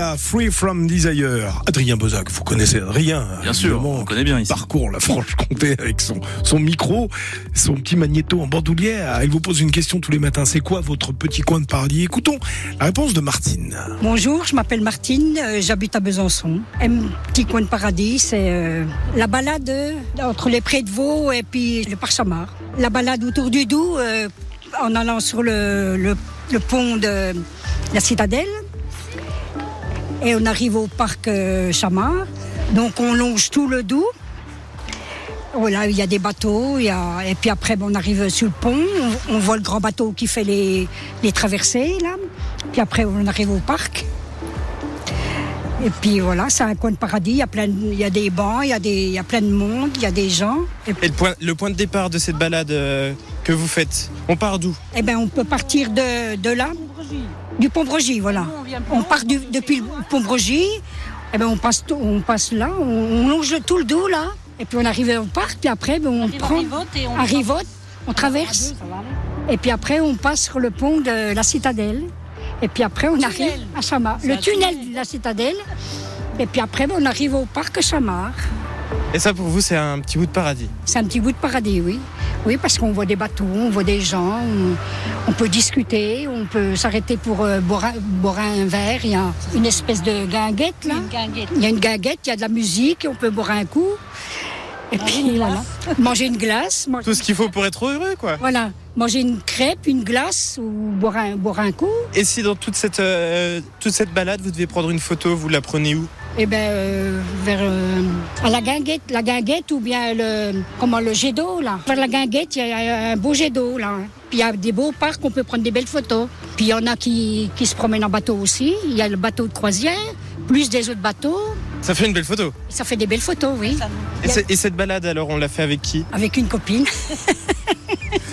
Voilà, Free from Desire. Adrien Bozac, vous connaissez Adrien Bien sûr, on connaît bien ici. Parcours la Franche-Comté avec son, son micro, son petit magnéto en bandoulière. Il vous pose une question tous les matins. C'est quoi votre petit coin de paradis? Écoutons la réponse de Martine. Bonjour, je m'appelle Martine, euh, j'habite à Besançon. Un petit coin de paradis, c'est euh, la balade entre les prés de Vaux et puis le Parchamar. La balade autour du Doubs, euh, en allant sur le, le- le pont de la Citadelle. Et on arrive au parc euh, Chamard. Donc on longe tout le Doubs. Voilà, il y a des bateaux, il y a- et puis après on arrive sur le pont, on, on voit le grand bateau qui fait les, les traversées là. Puis après on arrive au parc. Et puis voilà, c'est un coin de paradis, il y a, plein de- il y a des bancs, il y a, des, il y a plein de monde, il y a des gens. Et, Et le point, le point de départ de cette balade euh, que vous faites, on part d'où? Eh ben, on peut partir de, de là, du pont Brogy, voilà. On part du- depuis le pont Brogy, eh ben, on, passe, tout- on passe là, on, on longe tout le dos là, et puis on arrive au parc, puis après ben, on prend à Rivotte, on traverse, et puis après on passe sur le pont de la Citadelle, et puis après on arrive à Chamard, le tunnel. de la Citadelle, et puis après ben, on arrive au parc Chamard. Et ça pour vous c'est un petit bout de paradis. C'est un petit bout de paradis, oui. Oui, parce qu'on voit des bateaux, on voit des gens, on, on peut discuter, on peut s'arrêter pour euh, boire, un, boire un verre. Il y a une espèce de guinguette, là. Il y a une guinguette, il y a de la musique, on peut boire un coup. Et puis voilà, manger une glace. manger- Tout ce qu'il faut pour être heureux quoi. Voilà, manger une crêpe, une glace ou boire un, boire un coup. Et si dans toute cette, euh, toute cette balade vous devez prendre une photo, vous la prenez où? Eh ben euh, vers euh, à la guinguette, la guinguette ou bien le comment le jet d'eau là. Vers la guinguette, il y a un beau jet d'eau là. Puis il y a des beaux parcs, on peut prendre des belles photos. Puis il y en a qui, qui se promènent en bateau aussi. Il y a le bateau de croisière, plus des autres bateaux. Ça fait une belle photo. Ça fait des belles photos, oui. Et, et cette balade alors on l'a fait avec qui? Avec une copine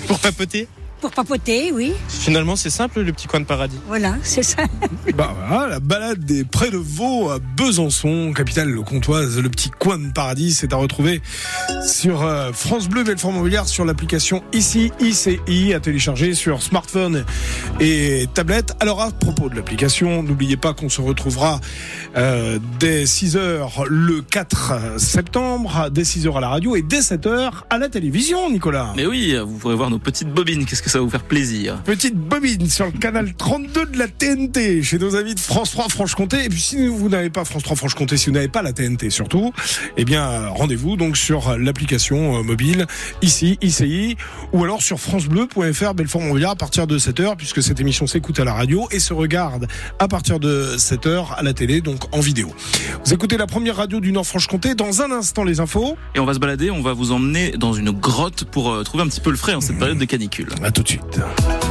Pour papoter? Pour papoter, oui. Finalement c'est simple le petit coin de paradis. Voilà, c'est ça. Bah voilà, la balade des près de Vaux à Besançon, capitale comtoise, le petit coin de paradis, c'est à retrouver sur euh, France Bleu Belfort Mobiliard sur l'application ici ICI à télécharger sur smartphone et tablette. Alors à propos de l'application, n'oubliez pas qu'on se retrouvera euh, dès 6h le 4 septembre, dès 6h à la radio et dès 7h à la télévision, Nicolas. Mais oui, vous pourrez voir nos petites bobines. Qu'est-ce que ça va vous faire plaisir Petite bobine sur le canal 32 de la TNT chez nos amis de France 3 Franche-Comté. Et puis si vous n'avez pas France 3 Franche-Comté, si vous n'avez pas la TNT surtout, eh bien rendez-vous donc sur l'application euh, mobile ici ICI ou alors sur francebleu.fr Belfort Montbéliard à partir de 7h puisque cette émission s'écoute à la radio et se regarde à partir de 7h à la télé donc en vidéo. Vous écoutez la première radio du Nord-Franche-Comté dans un instant les infos. Et on va se balader, on va vous emmener dans une grotte pour euh, trouver un petit peu le frais en cette période de canicule. À tout de suite.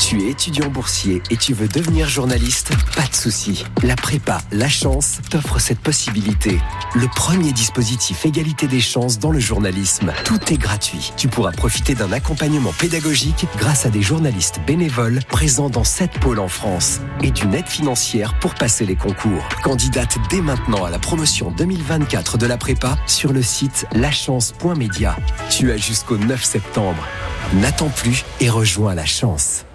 Tu es étudiant boursier et tu veux devenir journaliste? Pas de souci. La prépa La Chance t'offre cette possibilité. Le premier dispositif égalité des chances dans le journalisme. Tout est gratuit. Tu pourras profiter d'un accompagnement pédagogique grâce à des journalistes bénévoles présents dans 7 pôles en France et d'une aide financière pour passer les concours. Candidate dès maintenant à la promotion 2024 de la prépa sur le site lachance.media. Tu as jusqu'au 9 septembre. N'attends plus et rejoins la chance.